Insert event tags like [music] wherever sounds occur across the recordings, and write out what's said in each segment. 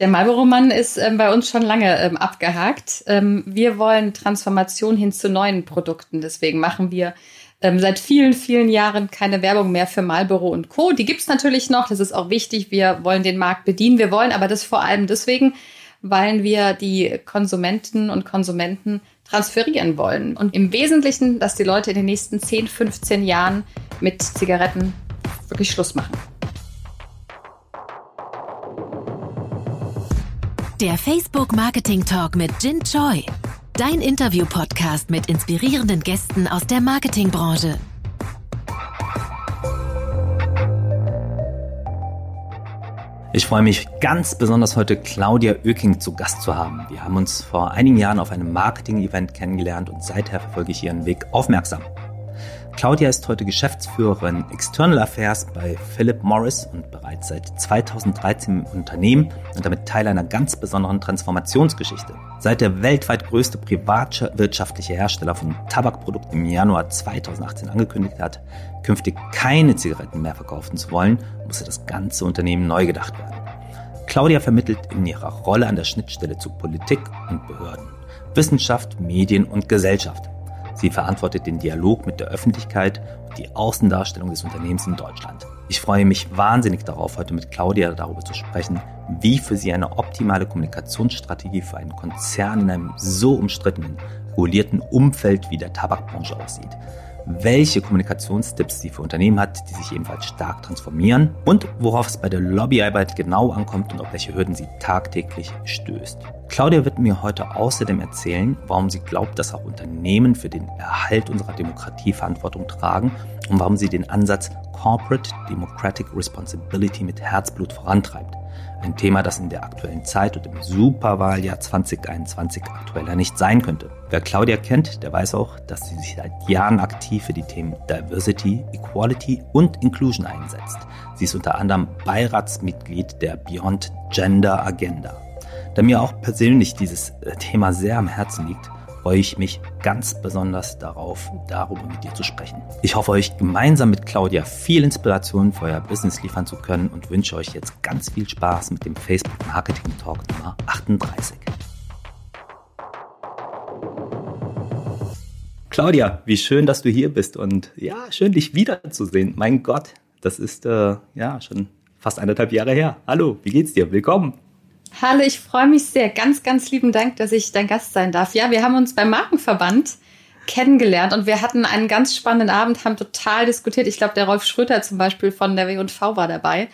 Der Marlboro-Mann ist ähm, bei uns schon lange ähm, abgehakt. Ähm, wir wollen Transformation hin zu neuen Produkten. Deswegen machen wir ähm, seit vielen, vielen Jahren keine Werbung mehr für Marlboro und Co. Die gibt's natürlich noch. Das ist auch wichtig. Wir wollen den Markt bedienen. Wir wollen aber das vor allem deswegen, weil wir die Konsumenten und Konsumenten transferieren wollen. Und im Wesentlichen, dass die Leute in den nächsten 10, 15 Jahren mit Zigaretten wirklich Schluss machen. Der Facebook Marketing Talk mit Jin Choi. Dein Interview-Podcast mit inspirierenden Gästen aus der Marketingbranche. Ich freue mich ganz besonders heute Claudia Oeking zu Gast zu haben. Wir haben uns vor einigen Jahren auf einem Marketing-Event kennengelernt und seither verfolge ich ihren Weg aufmerksam. Claudia ist heute Geschäftsführerin External Affairs bei Philip Morris und bereits seit 2013 im Unternehmen und damit Teil einer ganz besonderen Transformationsgeschichte. Seit der weltweit größte privatwirtschaftliche Hersteller von Tabakprodukten im Januar 2018 angekündigt hat, künftig keine Zigaretten mehr verkaufen zu wollen, musste das ganze Unternehmen neu gedacht werden. Claudia vermittelt in ihrer Rolle an der Schnittstelle zu Politik und Behörden, Wissenschaft, Medien und Gesellschaft. Sie verantwortet den Dialog mit der Öffentlichkeit und die Außendarstellung des Unternehmens in Deutschland. Ich freue mich wahnsinnig darauf, heute mit Claudia darüber zu sprechen, wie für sie eine optimale Kommunikationsstrategie für einen Konzern in einem so umstrittenen, regulierten Umfeld wie der Tabakbranche aussieht welche Kommunikationstipps sie für Unternehmen hat, die sich ebenfalls stark transformieren und worauf es bei der Lobbyarbeit genau ankommt und auf welche Hürden sie tagtäglich stößt. Claudia wird mir heute außerdem erzählen, warum sie glaubt, dass auch Unternehmen für den Erhalt unserer Demokratie Verantwortung tragen und warum sie den Ansatz Corporate Democratic Responsibility mit Herzblut vorantreibt. Ein Thema, das in der aktuellen Zeit und im Superwahljahr 2021 aktueller nicht sein könnte. Wer Claudia kennt, der weiß auch, dass sie sich seit Jahren aktiv für die Themen Diversity, Equality und Inclusion einsetzt. Sie ist unter anderem Beiratsmitglied der Beyond Gender Agenda. Da mir auch persönlich dieses äh, Thema sehr am Herzen liegt, freue ich mich ganz besonders darauf, darüber mit dir zu sprechen. Ich hoffe, euch gemeinsam mit Claudia viel Inspiration für euer Business liefern zu können und wünsche euch jetzt ganz viel Spaß mit dem Facebook Marketing Talk Nummer 38. Claudia, wie schön, dass du hier bist und ja, schön dich wiederzusehen. Mein Gott, das ist äh, ja schon fast eineinhalb Jahre her. Hallo, wie geht's dir? Willkommen. Hallo, ich freue mich sehr. Ganz, ganz lieben Dank, dass ich dein Gast sein darf. Ja, wir haben uns beim Markenverband kennengelernt und wir hatten einen ganz spannenden Abend, haben total diskutiert. Ich glaube, der Rolf Schröter zum Beispiel von der W&V war dabei.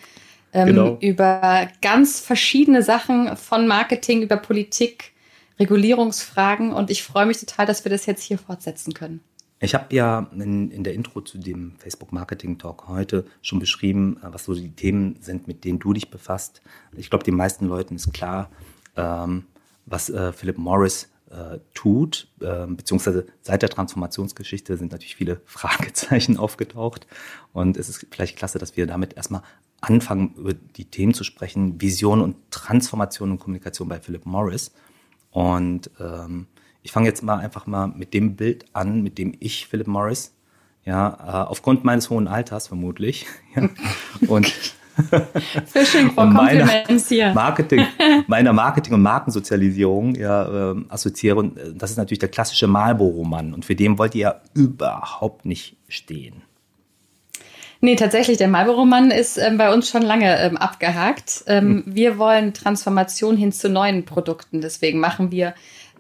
Ähm, genau. Über ganz verschiedene Sachen von Marketing über Politik, Regulierungsfragen und ich freue mich total, dass wir das jetzt hier fortsetzen können. Ich habe ja in, in, der Intro zu dem Facebook Marketing Talk heute schon beschrieben, äh, was so die Themen sind, mit denen du dich befasst. Ich glaube, den meisten Leuten ist klar, ähm, was äh, Philip Morris äh, tut, äh, beziehungsweise seit der Transformationsgeschichte sind natürlich viele [laughs] Fragezeichen aufgetaucht. Und es ist vielleicht klasse, dass wir damit erstmal anfangen, über die Themen zu sprechen, Vision und Transformation und Kommunikation bei Philip Morris. Und ähm, ich fange jetzt mal einfach mal mit dem Bild an, mit dem ich Philip Morris, ja, äh, aufgrund meines hohen Alters vermutlich, [laughs] ja, und Fishing for Compliments hier. Marketing, [laughs] meiner Marketing- und Markensozialisierung ja, äh, assoziiere. Und äh, das ist natürlich der klassische Marlboro-Mann. Und für den wollt ihr ja überhaupt nicht stehen. Nee, tatsächlich, der Marlboro-Mann ist ähm, bei uns schon lange ähm, abgehakt. Ähm, hm. Wir wollen Transformation hin zu neuen Produkten. Deswegen machen wir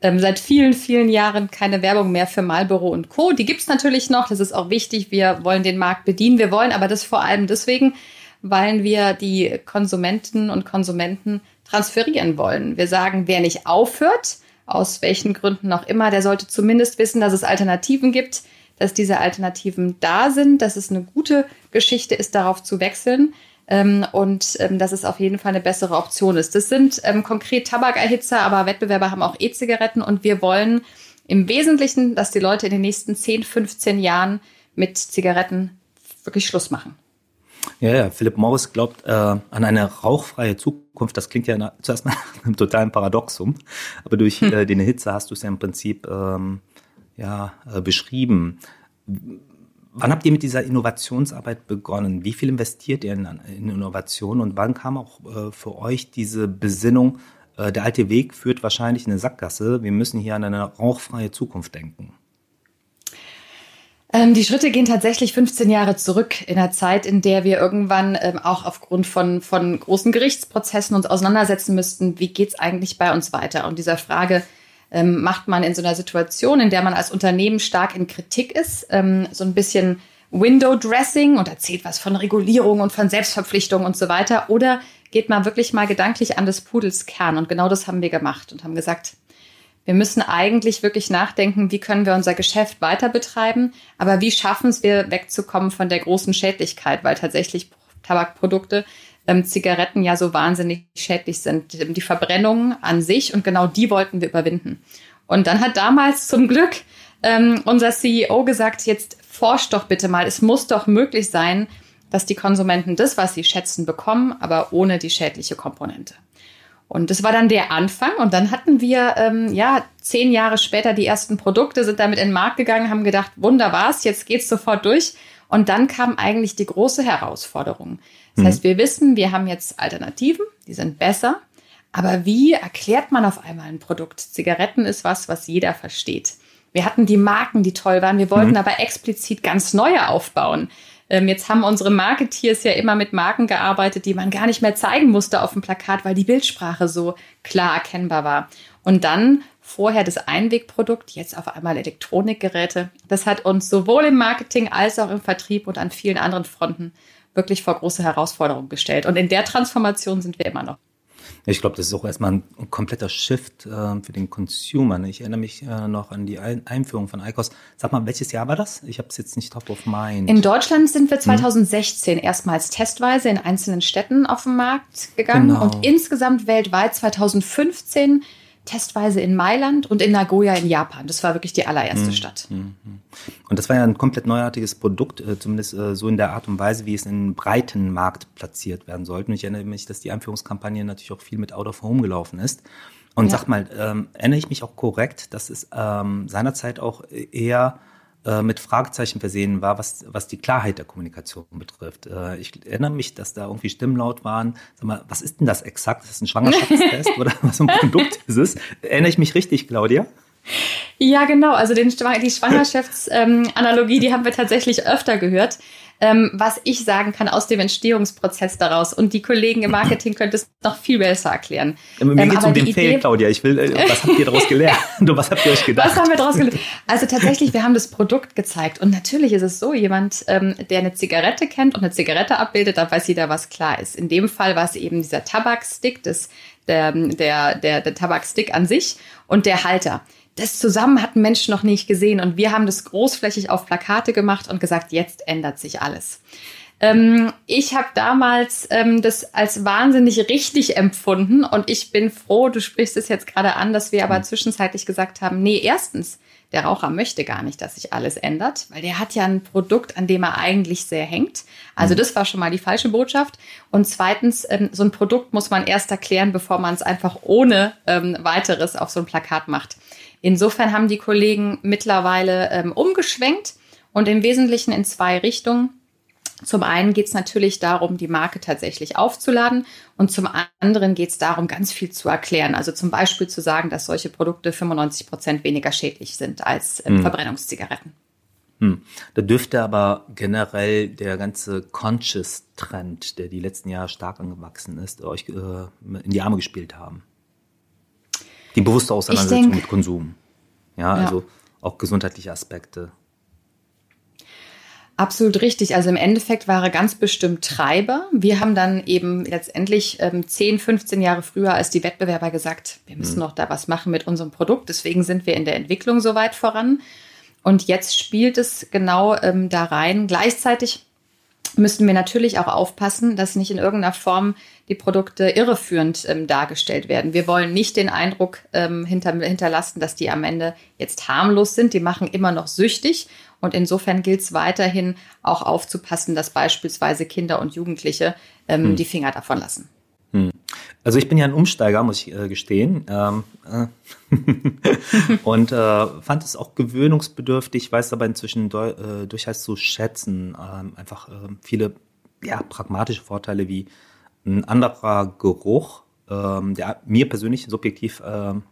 ähm, seit vielen, vielen Jahren keine Werbung mehr für Marlboro und Co. Die gibt's natürlich noch, das ist auch wichtig. Wir wollen den Markt bedienen. Wir wollen aber das vor allem deswegen, weil wir die Konsumenten und Konsumenten transferieren wollen. Wir sagen, wer nicht aufhört, aus welchen Gründen auch immer, der sollte zumindest wissen, dass es Alternativen gibt, dass diese Alternativen da sind, dass es eine gute Geschichte ist, darauf zu wechseln ähm, und ähm, dass es auf jeden Fall eine bessere Option ist. Das sind ähm, konkret Tabakerhitzer, aber Wettbewerber haben auch E-Zigaretten und wir wollen im Wesentlichen, dass die Leute in den nächsten 10, 15 Jahren mit Zigaretten wirklich Schluss machen. Ja, ja, Philip Morris glaubt äh, an eine rauchfreie Zukunft. Das klingt ja na, zuerst mal [laughs] einem totalen Paradoxum, aber durch hm. äh, den Hitze hast du es ja im Prinzip ähm, ja, äh, beschrieben Wann habt ihr mit dieser Innovationsarbeit begonnen? Wie viel investiert ihr in, in Innovation und wann kam auch äh, für euch diese Besinnung, äh, der alte Weg führt wahrscheinlich in eine Sackgasse, wir müssen hier an eine rauchfreie Zukunft denken? Ähm, die Schritte gehen tatsächlich 15 Jahre zurück in der Zeit, in der wir irgendwann ähm, auch aufgrund von, von großen Gerichtsprozessen uns auseinandersetzen müssten, wie geht's eigentlich bei uns weiter? Und dieser Frage ähm, macht man in so einer Situation, in der man als Unternehmen stark in Kritik ist, ähm, so ein bisschen Window Dressing und erzählt was von Regulierung und von Selbstverpflichtung und so weiter, oder geht man wirklich mal gedanklich an des Pudels Kern? Und genau das haben wir gemacht und haben gesagt, wir müssen eigentlich wirklich nachdenken, wie können wir unser Geschäft weiter betreiben, aber wie schaffen es wir wegzukommen von der großen Schädlichkeit, weil tatsächlich Tabakprodukte, ähm, Zigaretten ja so wahnsinnig schädlich sind. Die Verbrennung an sich und genau die wollten wir überwinden. Und dann hat damals zum Glück ähm, unser CEO gesagt, jetzt forscht doch bitte mal, es muss doch möglich sein, dass die Konsumenten das, was sie schätzen, bekommen, aber ohne die schädliche Komponente. Und das war dann der Anfang. Und dann hatten wir, ähm, ja, zehn Jahre später die ersten Produkte, sind damit in den Markt gegangen, haben gedacht, wunderbar's, jetzt geht's sofort durch. Und dann kam eigentlich die große Herausforderung. Das mhm. heißt, wir wissen, wir haben jetzt Alternativen, die sind besser. Aber wie erklärt man auf einmal ein Produkt? Zigaretten ist was, was jeder versteht. Wir hatten die Marken, die toll waren. Wir wollten mhm. aber explizit ganz neue aufbauen. Ähm, jetzt haben unsere Marketeers ja immer mit Marken gearbeitet, die man gar nicht mehr zeigen musste auf dem Plakat, weil die Bildsprache so klar erkennbar war. Und dann vorher das Einwegprodukt, jetzt auf einmal Elektronikgeräte. Das hat uns sowohl im Marketing als auch im Vertrieb und an vielen anderen Fronten wirklich vor große Herausforderungen gestellt. Und in der Transformation sind wir immer noch. Ich glaube, das ist auch erstmal ein kompletter Shift äh, für den Consumer. Ne? Ich erinnere mich äh, noch an die Einführung von ICOS. Sag mal, welches Jahr war das? Ich habe es jetzt nicht top of mind. In Deutschland sind wir 2016 hm. erstmals testweise in einzelnen Städten auf den Markt gegangen genau. und insgesamt weltweit 2015 testweise in Mailand und in Nagoya in Japan. Das war wirklich die allererste mhm. Stadt. Mhm. Und das war ja ein komplett neuartiges Produkt, äh, zumindest äh, so in der Art und Weise, wie es in den breiten Markt platziert werden sollte. Und ich erinnere mich, dass die Einführungskampagne natürlich auch viel mit Out of Home gelaufen ist. Und ja. sag mal, ähm, erinnere ich mich auch korrekt, dass es ähm, seinerzeit auch eher äh, mit Fragezeichen versehen war, was, was die Klarheit der Kommunikation betrifft. Äh, ich erinnere mich, dass da irgendwie Stimmen laut waren. Sag mal, was ist denn das exakt? Ist das ein Schwangerschaftstest [laughs] oder was für ein Produkt ist es? Erinnere ich mich richtig, Claudia? Ja, genau. Also den, die Schwangerschaftsanalogie, ähm, die haben wir tatsächlich öfter gehört ähm, was ich sagen kann aus dem Entstehungsprozess daraus. Und die Kollegen im Marketing könnten es noch viel besser erklären. Mir ähm, geht es um den Fail, Claudia. Ich will, äh, [laughs] was habt ihr daraus gelernt? [laughs] was habt ihr euch gedacht? Was haben wir daraus gelernt? Also tatsächlich, wir haben das Produkt gezeigt. Und natürlich ist es so, jemand, ähm, der eine Zigarette kennt und eine Zigarette abbildet, da weiß jeder, was klar ist. In dem Fall war es eben dieser Tabakstick, das, der, der, der, der Tabakstick an sich und der Halter das zusammen hatten Menschen noch nicht gesehen. Und wir haben das großflächig auf Plakate gemacht und gesagt, jetzt ändert sich alles. Ähm, ich habe damals ähm, das als wahnsinnig richtig empfunden und ich bin froh, du sprichst es jetzt gerade an, dass wir aber mhm. zwischenzeitlich gesagt haben, nee, erstens, der Raucher möchte gar nicht, dass sich alles ändert, weil der hat ja ein Produkt, an dem er eigentlich sehr hängt. Also mhm. das war schon mal die falsche Botschaft. Und zweitens, ähm, so ein Produkt muss man erst erklären, bevor man es einfach ohne ähm, weiteres auf so ein Plakat macht. Insofern haben die Kollegen mittlerweile ähm, umgeschwenkt und im Wesentlichen in zwei Richtungen. Zum einen geht es natürlich darum, die Marke tatsächlich aufzuladen und zum anderen geht es darum, ganz viel zu erklären. Also zum Beispiel zu sagen, dass solche Produkte 95 Prozent weniger schädlich sind als ähm, hm. Verbrennungszigaretten. Hm. Da dürfte aber generell der ganze Conscious-Trend, der die letzten Jahre stark angewachsen ist, euch äh, in die Arme gespielt haben. Die bewusste Auseinandersetzung denk, mit Konsum. Ja, ja, also auch gesundheitliche Aspekte. Absolut richtig. Also im Endeffekt war er ganz bestimmt Treiber. Wir haben dann eben letztendlich ähm, 10, 15 Jahre früher als die Wettbewerber gesagt, wir müssen mhm. noch da was machen mit unserem Produkt. Deswegen sind wir in der Entwicklung so weit voran. Und jetzt spielt es genau ähm, da rein. Gleichzeitig müssten wir natürlich auch aufpassen, dass nicht in irgendeiner Form die Produkte irreführend ähm, dargestellt werden. Wir wollen nicht den Eindruck ähm, hinter, hinterlassen, dass die am Ende jetzt harmlos sind. Die machen immer noch süchtig. Und insofern gilt es weiterhin auch aufzupassen, dass beispielsweise Kinder und Jugendliche ähm, hm. die Finger davon lassen. Hm. Also ich bin ja ein Umsteiger, muss ich äh, gestehen. Ähm, äh, [laughs] und äh, fand es auch gewöhnungsbedürftig, weiß aber inzwischen äh, durchaus zu schätzen. Ähm, einfach ähm, viele ja, pragmatische Vorteile wie ein anderer Geruch, ähm, der mir persönlich subjektiv ähm,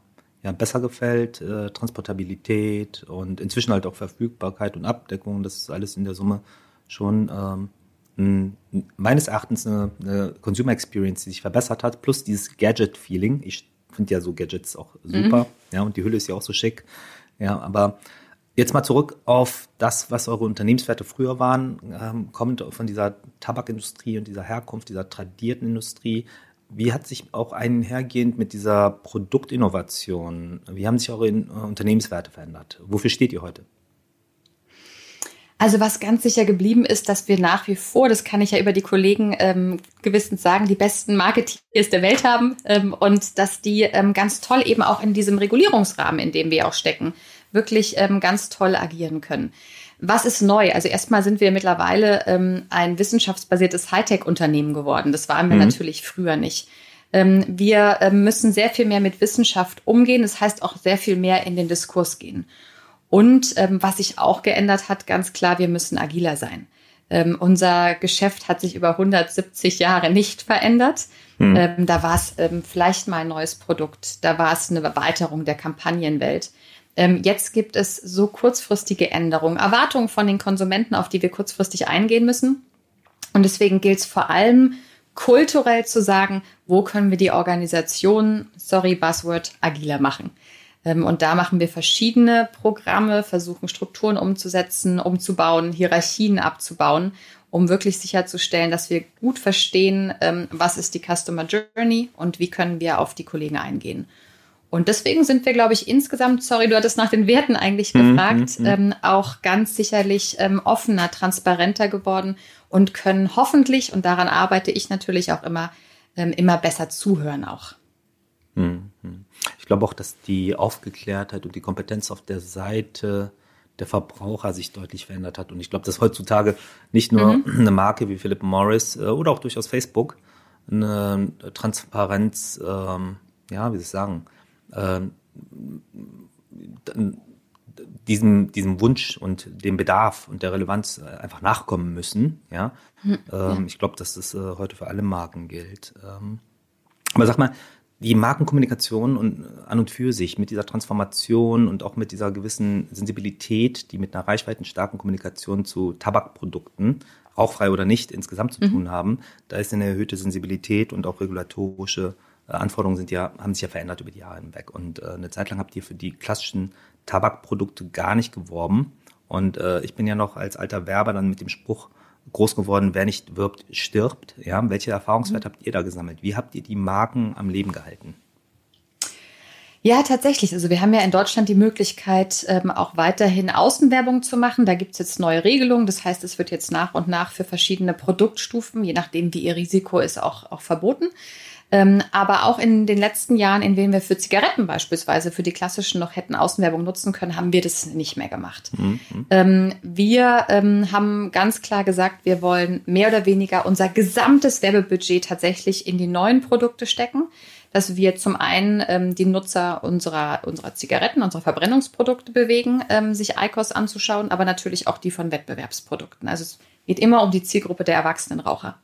ja, besser gefällt, äh, Transportabilität und inzwischen halt auch Verfügbarkeit und Abdeckung. Das ist alles in der Summe schon ähm, meines Erachtens eine, eine Consumer Experience, die sich verbessert hat, plus dieses Gadget-Feeling. Ich finde ja so Gadgets auch super, mhm. ja, und die Hülle ist ja auch so schick. Ja, aber jetzt mal zurück auf das, was eure Unternehmenswerte früher waren, ähm, kommt von dieser Tabakindustrie und dieser Herkunft, dieser tradierten Industrie. Wie hat sich auch einhergehend mit dieser Produktinnovation, wie haben sich eure Unternehmenswerte verändert? Wofür steht ihr heute? Also was ganz sicher geblieben ist, dass wir nach wie vor, das kann ich ja über die Kollegen ähm, gewissens sagen, die besten Marketeers der Welt haben ähm, und dass die ähm, ganz toll eben auch in diesem Regulierungsrahmen, in dem wir auch stecken, wirklich ähm, ganz toll agieren können. Was ist neu? Also erstmal sind wir mittlerweile ähm, ein wissenschaftsbasiertes Hightech-Unternehmen geworden. Das waren wir mhm. natürlich früher nicht. Ähm, wir ähm, müssen sehr viel mehr mit Wissenschaft umgehen. Das heißt auch sehr viel mehr in den Diskurs gehen. Und ähm, was sich auch geändert hat, ganz klar, wir müssen agiler sein. Ähm, unser Geschäft hat sich über 170 Jahre nicht verändert. Mhm. Ähm, da war es ähm, vielleicht mal ein neues Produkt, da war es eine Erweiterung der Kampagnenwelt. Ähm, jetzt gibt es so kurzfristige Änderungen, Erwartungen von den Konsumenten, auf die wir kurzfristig eingehen müssen. Und deswegen gilt es vor allem kulturell zu sagen, wo können wir die Organisation, sorry Buzzword, agiler machen. Ähm, und da machen wir verschiedene Programme, versuchen Strukturen umzusetzen, umzubauen, Hierarchien abzubauen, um wirklich sicherzustellen, dass wir gut verstehen, ähm, was ist die Customer Journey und wie können wir auf die Kollegen eingehen. Und deswegen sind wir, glaube ich, insgesamt, sorry, du hattest nach den Werten eigentlich mhm, gefragt, mhm, ähm, auch ganz sicherlich ähm, offener, transparenter geworden und können hoffentlich, und daran arbeite ich natürlich auch immer, ähm, immer besser zuhören auch. Mhm. Ich glaube auch, dass die Aufgeklärtheit und die Kompetenz auf der Seite der Verbraucher sich deutlich verändert hat. Und ich glaube, dass heutzutage nicht nur mhm. eine Marke wie Philip Morris äh, oder auch durchaus Facebook eine Transparenz, ähm, ja, wie soll ich sagen, äh, diesem, diesem Wunsch und dem Bedarf und der Relevanz äh, einfach nachkommen müssen. Ja, mhm. ähm, ich glaube, dass das äh, heute für alle Marken gilt. Ähm, aber sag mal, die Markenkommunikation und äh, an und für sich mit dieser Transformation und auch mit dieser gewissen Sensibilität, die mit einer reichweitenstarken Kommunikation zu Tabakprodukten, rauchfrei oder nicht, insgesamt zu mhm. tun haben, da ist eine erhöhte Sensibilität und auch regulatorische äh, Anforderungen sind ja, haben sich ja verändert über die Jahre hinweg. Und äh, eine Zeit lang habt ihr für die klassischen Tabakprodukte gar nicht geworben. Und äh, ich bin ja noch als alter Werber dann mit dem Spruch groß geworden, wer nicht wirbt, stirbt. Ja, welche Erfahrungswerte mhm. habt ihr da gesammelt? Wie habt ihr die Marken am Leben gehalten? Ja, tatsächlich. Also wir haben ja in Deutschland die Möglichkeit, ähm, auch weiterhin Außenwerbung zu machen. Da gibt es jetzt neue Regelungen. Das heißt, es wird jetzt nach und nach für verschiedene Produktstufen, je nachdem, wie ihr Risiko ist, auch, auch verboten. Ähm, aber auch in den letzten Jahren, in denen wir für Zigaretten beispielsweise, für die klassischen noch hätten Außenwerbung nutzen können, haben wir das nicht mehr gemacht. Mhm. Ähm, wir ähm, haben ganz klar gesagt, wir wollen mehr oder weniger unser gesamtes Werbebudget tatsächlich in die neuen Produkte stecken dass wir zum einen ähm, die Nutzer unserer, unserer Zigaretten, unserer Verbrennungsprodukte bewegen, ähm, sich ICOS anzuschauen, aber natürlich auch die von Wettbewerbsprodukten. Also es geht immer um die Zielgruppe der erwachsenen Raucher.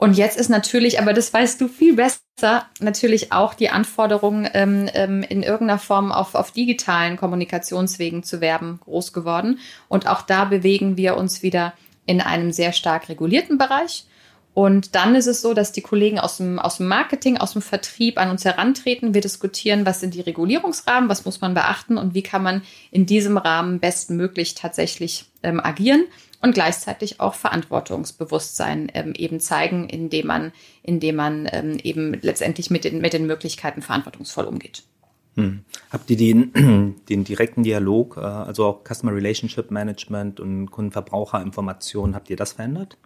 Und jetzt ist natürlich, aber das weißt du viel besser, natürlich auch die Anforderung, ähm, ähm, in irgendeiner Form auf, auf digitalen Kommunikationswegen zu werben, groß geworden. Und auch da bewegen wir uns wieder in einem sehr stark regulierten Bereich. Und dann ist es so, dass die Kollegen aus dem, aus dem Marketing, aus dem Vertrieb an uns herantreten. Wir diskutieren, was sind die Regulierungsrahmen, was muss man beachten und wie kann man in diesem Rahmen bestmöglich tatsächlich ähm, agieren und gleichzeitig auch Verantwortungsbewusstsein ähm, eben zeigen, indem man, indem man ähm, eben letztendlich mit den, mit den Möglichkeiten verantwortungsvoll umgeht. Hm. Habt ihr den, [clears throat] den direkten Dialog, äh, also auch Customer Relationship Management und Kundenverbraucherinformation, habt ihr das verändert?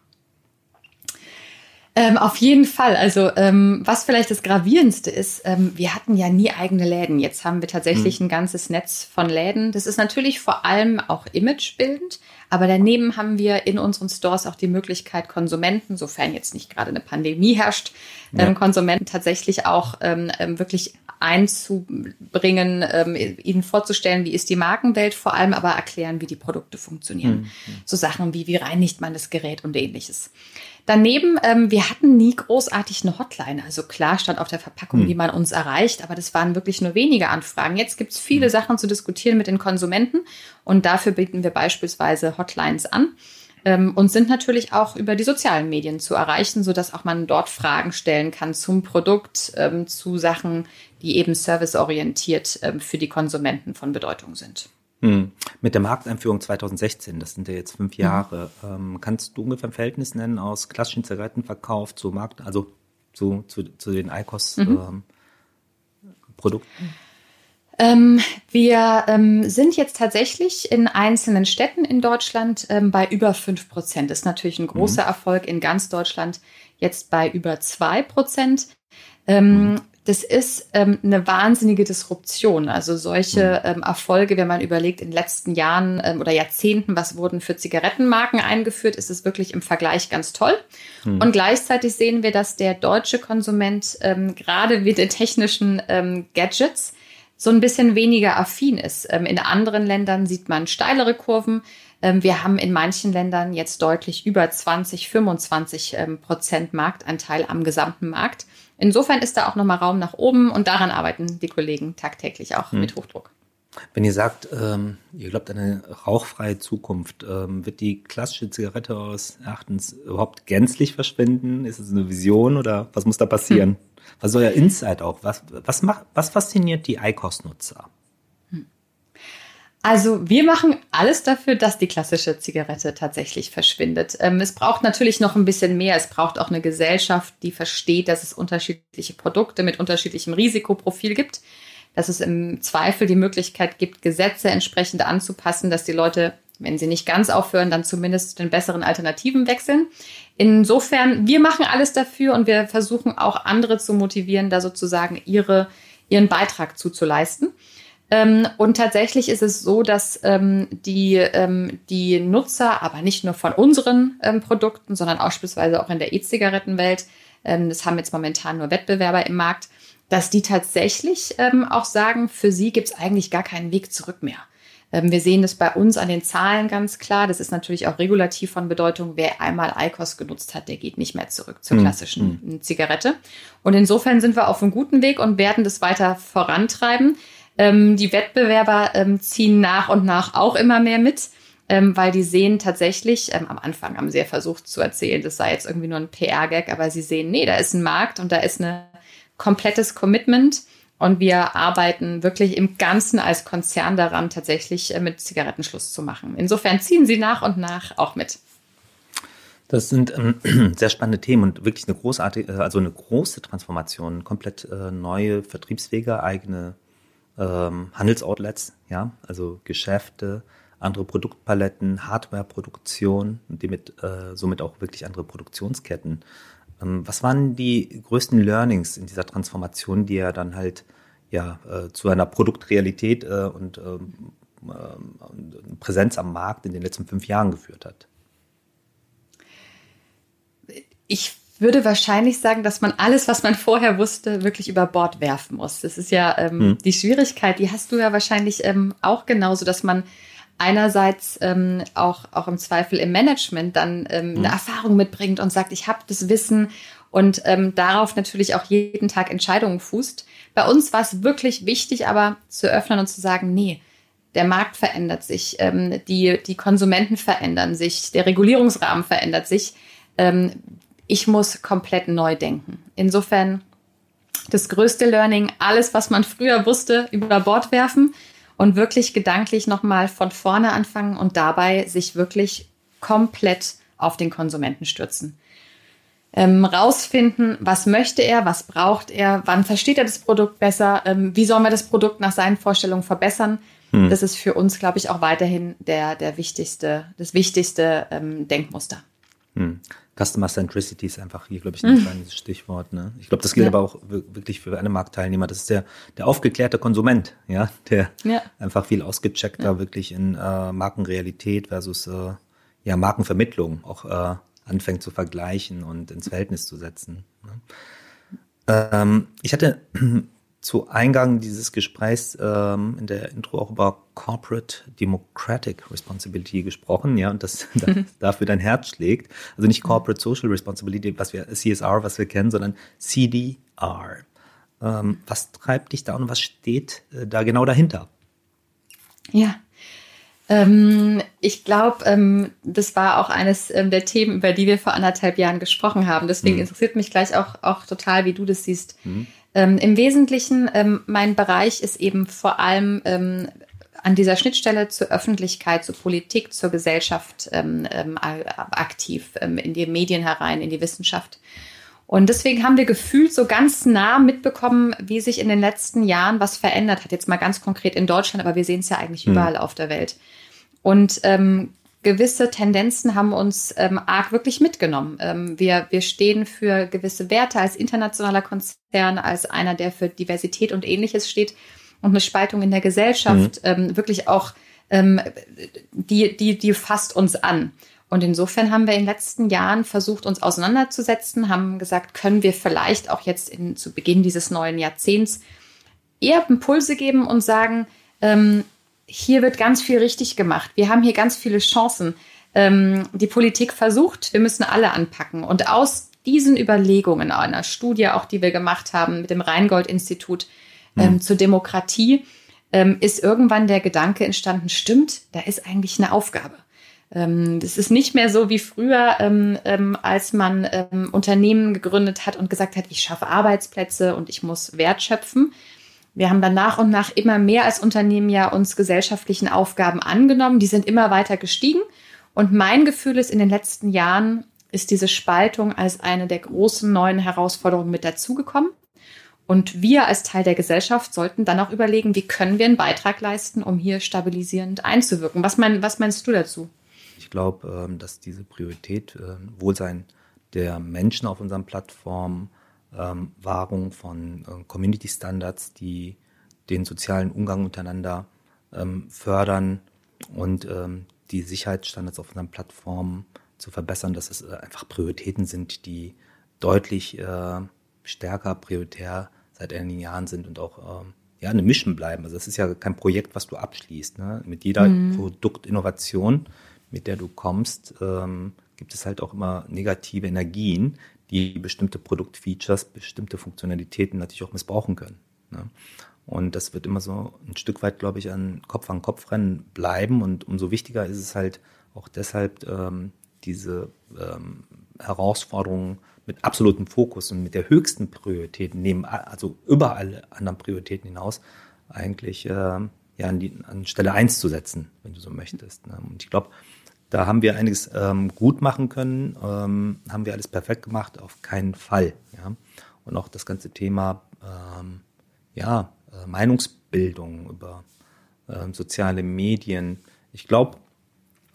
Ähm, auf jeden Fall. Also ähm, was vielleicht das Gravierendste ist, ähm, wir hatten ja nie eigene Läden. Jetzt haben wir tatsächlich mhm. ein ganzes Netz von Läden. Das ist natürlich vor allem auch imagebildend, aber daneben haben wir in unseren Stores auch die Möglichkeit, Konsumenten, sofern jetzt nicht gerade eine Pandemie herrscht, ja. ähm, Konsumenten tatsächlich auch ähm, ähm wirklich einzubringen, ähm, ihnen vorzustellen, wie ist die Markenwelt, vor allem aber erklären, wie die Produkte funktionieren. Mhm. So Sachen wie, wie reinigt man das Gerät und ähnliches. Daneben, ähm, wir hatten nie großartig eine Hotline. Also klar stand auf der Verpackung, hm. wie man uns erreicht, aber das waren wirklich nur wenige Anfragen. Jetzt gibt es viele hm. Sachen zu diskutieren mit den Konsumenten und dafür bieten wir beispielsweise Hotlines an ähm, und sind natürlich auch über die sozialen Medien zu erreichen, sodass auch man dort Fragen stellen kann zum Produkt, ähm, zu Sachen, die eben serviceorientiert ähm, für die Konsumenten von Bedeutung sind. Hm. Mit der Markteinführung 2016, das sind ja jetzt fünf Jahre, mhm. ähm, kannst du ungefähr ein Verhältnis nennen aus klassischen Zigarettenverkauf zu Markt, also zu, zu, zu den ICOS-Produkten? Mhm. Ähm, wir ähm, sind jetzt tatsächlich in einzelnen Städten in Deutschland ähm, bei über fünf Prozent. Das ist natürlich ein großer mhm. Erfolg in ganz Deutschland, jetzt bei über zwei Prozent. Ähm, mhm das ist ähm, eine wahnsinnige Disruption. Also solche mhm. ähm, Erfolge, wenn man überlegt, in den letzten Jahren ähm, oder Jahrzehnten, was wurden für Zigarettenmarken eingeführt, ist es wirklich im Vergleich ganz toll. Mhm. Und gleichzeitig sehen wir, dass der deutsche Konsument ähm, gerade mit den technischen ähm, Gadgets so ein bisschen weniger affin ist. Ähm, in anderen Ländern sieht man steilere Kurven. Ähm, wir haben in manchen Ländern jetzt deutlich über 20, 25 ähm, Prozent Marktanteil am gesamten Markt. Insofern ist da auch nochmal Raum nach oben und daran arbeiten die Kollegen tagtäglich auch hm. mit Hochdruck. Wenn ihr sagt, ähm, ihr glaubt an eine rauchfreie Zukunft, ähm, wird die klassische Zigarette aus Erachtens überhaupt gänzlich verschwinden? Ist es eine Vision oder was muss da passieren? Hm. Was soll ja Insight auch? Was, was, macht, was fasziniert die ICOS-Nutzer? Also wir machen alles dafür, dass die klassische Zigarette tatsächlich verschwindet. Ähm, es braucht natürlich noch ein bisschen mehr. Es braucht auch eine Gesellschaft, die versteht, dass es unterschiedliche Produkte mit unterschiedlichem Risikoprofil gibt, dass es im Zweifel die Möglichkeit gibt, Gesetze entsprechend anzupassen, dass die Leute, wenn sie nicht ganz aufhören, dann zumindest zu den besseren Alternativen wechseln. Insofern, wir machen alles dafür und wir versuchen auch andere zu motivieren, da sozusagen ihre, ihren Beitrag zuzuleisten. Ähm, und tatsächlich ist es so, dass ähm, die, ähm, die Nutzer, aber nicht nur von unseren Produkten, sondern auch beispielsweise auch in der E-Zigarettenwelt, das haben jetzt momentan nur Wettbewerber im Markt, dass die tatsächlich auch sagen, für sie gibt es eigentlich gar keinen Weg zurück mehr. wir sehen das bei uns an den Zahlen ganz klar. Das ist natürlich auch regulativ von Bedeutung. Wer einmal ICOS genutzt hat, der geht nicht mehr zurück zur hm, klassischen hm. Zigarette. Und insofern sind wir auf einem guten Weg und werden das weiter vorantreiben. Ähm, die Wettbewerber ähm, ziehen nach und nach auch immer mehr mit, ähm, weil die sehen tatsächlich, ähm, am Anfang haben sie ja versucht zu erzählen, das sei jetzt irgendwie nur ein PR-Gag, aber sie sehen, nee, da ist ein Markt und da ist ein komplettes Commitment. Und wir arbeiten wirklich im Ganzen als Konzern daran, tatsächlich äh, mit Zigarettenschluss zu machen. Insofern ziehen sie nach und nach auch mit. Das sind ähm, [clears throat] sehr spannende Themen und wirklich eine großartige, äh, also eine große Transformation, komplett äh, neue Vertriebswege, eigene ähm, Handelsoutlets, ja, also Geschäfte, andere Produktpaletten, Hardwareproduktion und damit, äh, somit auch wirklich andere Produktionsketten. Ähm, was waren die größten Learnings in dieser Transformation, die ja dann halt ja äh, zu einer Produktrealität äh, und ähm, äh, Präsenz am Markt in den letzten fünf Jahren geführt hat? Ich würde wahrscheinlich sagen, dass man alles, was man vorher wusste, wirklich über Bord werfen muss. Das ist ja ähm, hm. die Schwierigkeit, die hast du ja wahrscheinlich ähm, auch genauso, dass man einerseits ähm, auch, auch im Zweifel im Management dann ähm, hm. eine Erfahrung mitbringt und sagt, ich habe das Wissen und ähm, darauf natürlich auch jeden Tag Entscheidungen fußt. Bei uns war es wirklich wichtig, aber zu öffnen und zu sagen, nee, der Markt verändert sich, ähm, die, die Konsumenten verändern sich, der Regulierungsrahmen verändert sich. Ähm, ich muss komplett neu denken. Insofern das größte Learning, alles, was man früher wusste, über Bord werfen und wirklich gedanklich nochmal von vorne anfangen und dabei sich wirklich komplett auf den Konsumenten stürzen. Ähm, rausfinden, was möchte er, was braucht er, wann versteht er das Produkt besser, ähm, wie soll man das Produkt nach seinen Vorstellungen verbessern. Hm. Das ist für uns, glaube ich, auch weiterhin der, der wichtigste, das wichtigste ähm, Denkmuster. Hm. Customer Centricity ist einfach hier, glaube ich, ein mhm. kleines Stichwort. Ne? Ich glaube, das gilt ja. aber auch wirklich für alle Marktteilnehmer. Das ist der, der aufgeklärte Konsument, ja, der ja. einfach viel ausgecheckter ja. wirklich in äh, Markenrealität versus äh, ja, Markenvermittlung auch äh, anfängt zu vergleichen und ins Verhältnis zu setzen. Ne? Ähm, ich hatte zu Eingang dieses Gesprächs ähm, in der Intro auch über Corporate Democratic Responsibility gesprochen, ja, und dass [laughs] dafür dein Herz schlägt. Also nicht Corporate Social Responsibility, was wir CSR, was wir kennen, sondern CDR. Ähm, was treibt dich da und was steht äh, da genau dahinter? Ja, ähm, ich glaube, ähm, das war auch eines ähm, der Themen, über die wir vor anderthalb Jahren gesprochen haben. Deswegen mhm. interessiert mich gleich auch, auch total, wie du das siehst. Mhm. Ähm, Im Wesentlichen, ähm, mein Bereich ist eben vor allem ähm, an dieser Schnittstelle zur Öffentlichkeit, zur Politik, zur Gesellschaft ähm, ähm, aktiv, ähm, in die Medien herein, in die Wissenschaft. Und deswegen haben wir gefühlt so ganz nah mitbekommen, wie sich in den letzten Jahren was verändert hat. Jetzt mal ganz konkret in Deutschland, aber wir sehen es ja eigentlich mhm. überall auf der Welt. Und ähm, gewisse Tendenzen haben uns ähm, arg wirklich mitgenommen. Ähm, wir, wir stehen für gewisse Werte als internationaler Konzern, als einer, der für Diversität und ähnliches steht und eine Spaltung in der Gesellschaft mhm. ähm, wirklich auch, ähm, die, die, die fasst uns an. Und insofern haben wir in den letzten Jahren versucht, uns auseinanderzusetzen, haben gesagt, können wir vielleicht auch jetzt in, zu Beginn dieses neuen Jahrzehnts eher Impulse geben und sagen, ähm, hier wird ganz viel richtig gemacht. Wir haben hier ganz viele Chancen. Ähm, die Politik versucht, wir müssen alle anpacken. Und aus diesen Überlegungen, einer Studie auch, die wir gemacht haben mit dem Rheingold-Institut ähm, mhm. zur Demokratie, ähm, ist irgendwann der Gedanke entstanden, stimmt, da ist eigentlich eine Aufgabe. Ähm, das ist nicht mehr so wie früher, ähm, ähm, als man ähm, Unternehmen gegründet hat und gesagt hat, ich schaffe Arbeitsplätze und ich muss Wert schöpfen, wir haben dann nach und nach immer mehr als Unternehmen ja uns gesellschaftlichen Aufgaben angenommen. Die sind immer weiter gestiegen. Und mein Gefühl ist, in den letzten Jahren ist diese Spaltung als eine der großen neuen Herausforderungen mit dazugekommen. Und wir als Teil der Gesellschaft sollten dann auch überlegen, wie können wir einen Beitrag leisten, um hier stabilisierend einzuwirken. Was, mein, was meinst du dazu? Ich glaube, ähm, dass diese Priorität, äh, Wohlsein der Menschen auf unseren Plattformen, ähm, Wahrung von äh, Community Standards, die den sozialen Umgang untereinander ähm, fördern und ähm, die Sicherheitsstandards auf unseren Plattformen zu verbessern, dass es äh, einfach Prioritäten sind, die deutlich äh, stärker prioritär seit einigen Jahren sind und auch ähm, ja, eine Mission bleiben. Also das ist ja kein Projekt, was du abschließt. Ne? Mit jeder mhm. Produktinnovation, mit der du kommst, ähm, gibt es halt auch immer negative Energien, die bestimmte Produktfeatures, bestimmte Funktionalitäten natürlich auch missbrauchen können. Ne? Und das wird immer so ein Stück weit, glaube ich, an Kopf an Kopf rennen bleiben. Und umso wichtiger ist es halt auch deshalb, ähm, diese ähm, Herausforderungen mit absolutem Fokus und mit der höchsten Priorität neben, also über alle anderen Prioritäten hinaus, eigentlich äh, ja an, die, an Stelle eins zu setzen, wenn du so möchtest. Ne? Und ich glaube, da haben wir einiges ähm, gut machen können, ähm, haben wir alles perfekt gemacht, auf keinen Fall. Ja? Und auch das ganze Thema ähm, ja, äh, Meinungsbildung über äh, soziale Medien. Ich glaube,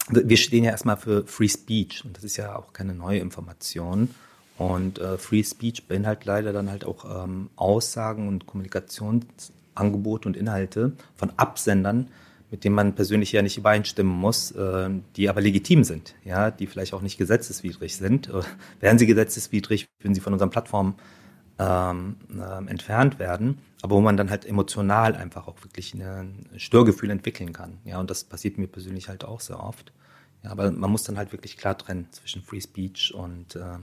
wir stehen ja erstmal für Free Speech und das ist ja auch keine neue Information. Und äh, Free Speech beinhaltet leider dann halt auch ähm, Aussagen und Kommunikationsangebote und Inhalte von Absendern, mit denen man persönlich ja nicht übereinstimmen muss, äh, die aber legitim sind, ja, die vielleicht auch nicht gesetzeswidrig sind. Äh, wären sie gesetzeswidrig, würden sie von unseren Plattformen ähm, äh, entfernt werden, aber wo man dann halt emotional einfach auch wirklich ein Störgefühl entwickeln kann. Ja, und das passiert mir persönlich halt auch sehr oft. Ja, aber man muss dann halt wirklich klar trennen zwischen Free Speech und äh,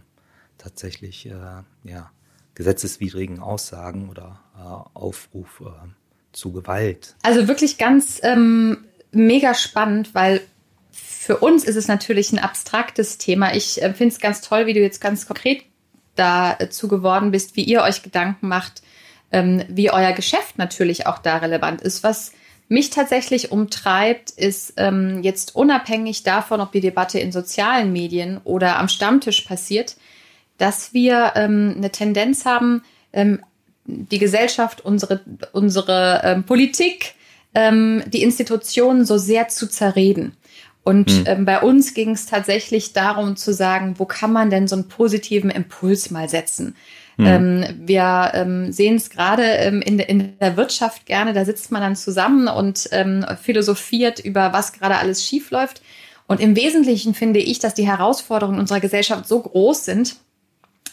tatsächlich äh, ja, gesetzeswidrigen Aussagen oder äh, Aufruf äh, zu Gewalt? Also wirklich ganz ähm, mega spannend, weil für uns ist es natürlich ein abstraktes Thema. Ich äh, finde es ganz toll, wie du jetzt ganz konkret dazu geworden bist, wie ihr euch Gedanken macht, ähm, wie euer Geschäft natürlich auch da relevant ist. Was mich tatsächlich umtreibt, ist ähm, jetzt unabhängig davon, ob die Debatte in sozialen Medien oder am Stammtisch passiert, dass wir ähm, eine Tendenz haben, ähm, die Gesellschaft, unsere, unsere ähm, Politik, ähm, die Institutionen so sehr zu zerreden. Und mhm. ähm, bei uns ging es tatsächlich darum zu sagen, wo kann man denn so einen positiven Impuls mal setzen? Mhm. Ähm, wir ähm, sehen es gerade ähm, in, in, der Wirtschaft gerne, da sitzt man dann zusammen und ähm, philosophiert über, was gerade alles schief läuft. Und im Wesentlichen finde ich, dass die Herausforderungen unserer Gesellschaft so groß sind,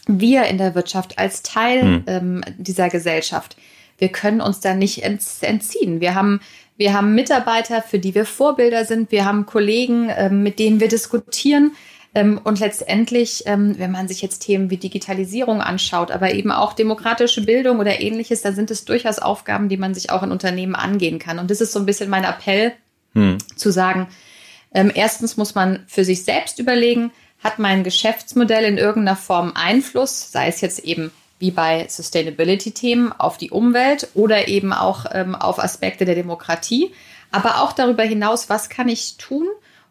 wir in der Wirtschaft als Teil mhm. ähm, dieser Gesellschaft, wir können uns da nicht entziehen. Wir haben, wir haben Mitarbeiter, für die wir Vorbilder sind. Wir haben Kollegen, ähm, mit denen wir diskutieren. Ähm, und letztendlich, ähm, wenn man sich jetzt Themen wie Digitalisierung anschaut, aber eben auch demokratische Bildung oder ähnliches, dann sind es durchaus Aufgaben, die man sich auch in Unternehmen angehen kann. Und das ist so ein bisschen mein Appell, hm. zu sagen, ähm, erstens muss man für sich selbst überlegen, hat mein Geschäftsmodell in irgendeiner Form Einfluss, sei es jetzt eben wie bei Sustainability-Themen auf die Umwelt oder eben auch ähm, auf Aspekte der Demokratie. Aber auch darüber hinaus, was kann ich tun,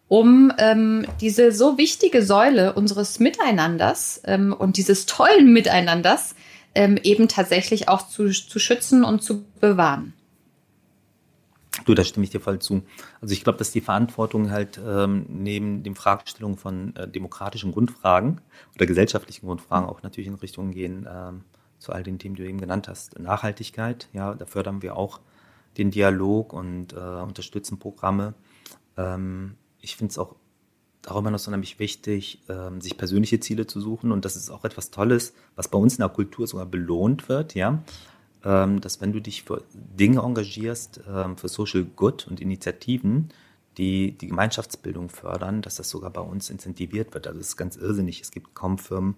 um ähm, diese so wichtige Säule unseres Miteinanders ähm, und dieses tollen Miteinanders ähm, eben tatsächlich auch zu, zu schützen und zu bewahren. Du, da stimme ich dir voll zu. Also ich glaube, dass die Verantwortung halt ähm, neben den Fragestellungen von äh, demokratischen Grundfragen oder gesellschaftlichen Grundfragen auch natürlich in Richtung gehen ähm, zu all den Themen, die du eben genannt hast. Nachhaltigkeit, ja, da fördern wir auch den Dialog und äh, unterstützen Programme. Ähm, ich finde es auch darüber noch so nämlich wichtig, ähm, sich persönliche Ziele zu suchen und das ist auch etwas Tolles, was bei uns in der Kultur sogar belohnt wird, ja dass wenn du dich für Dinge engagierst, ähm, für Social Good und Initiativen, die die Gemeinschaftsbildung fördern, dass das sogar bei uns incentiviert wird. Also das ist ganz irrsinnig. Es gibt kaum Firmen,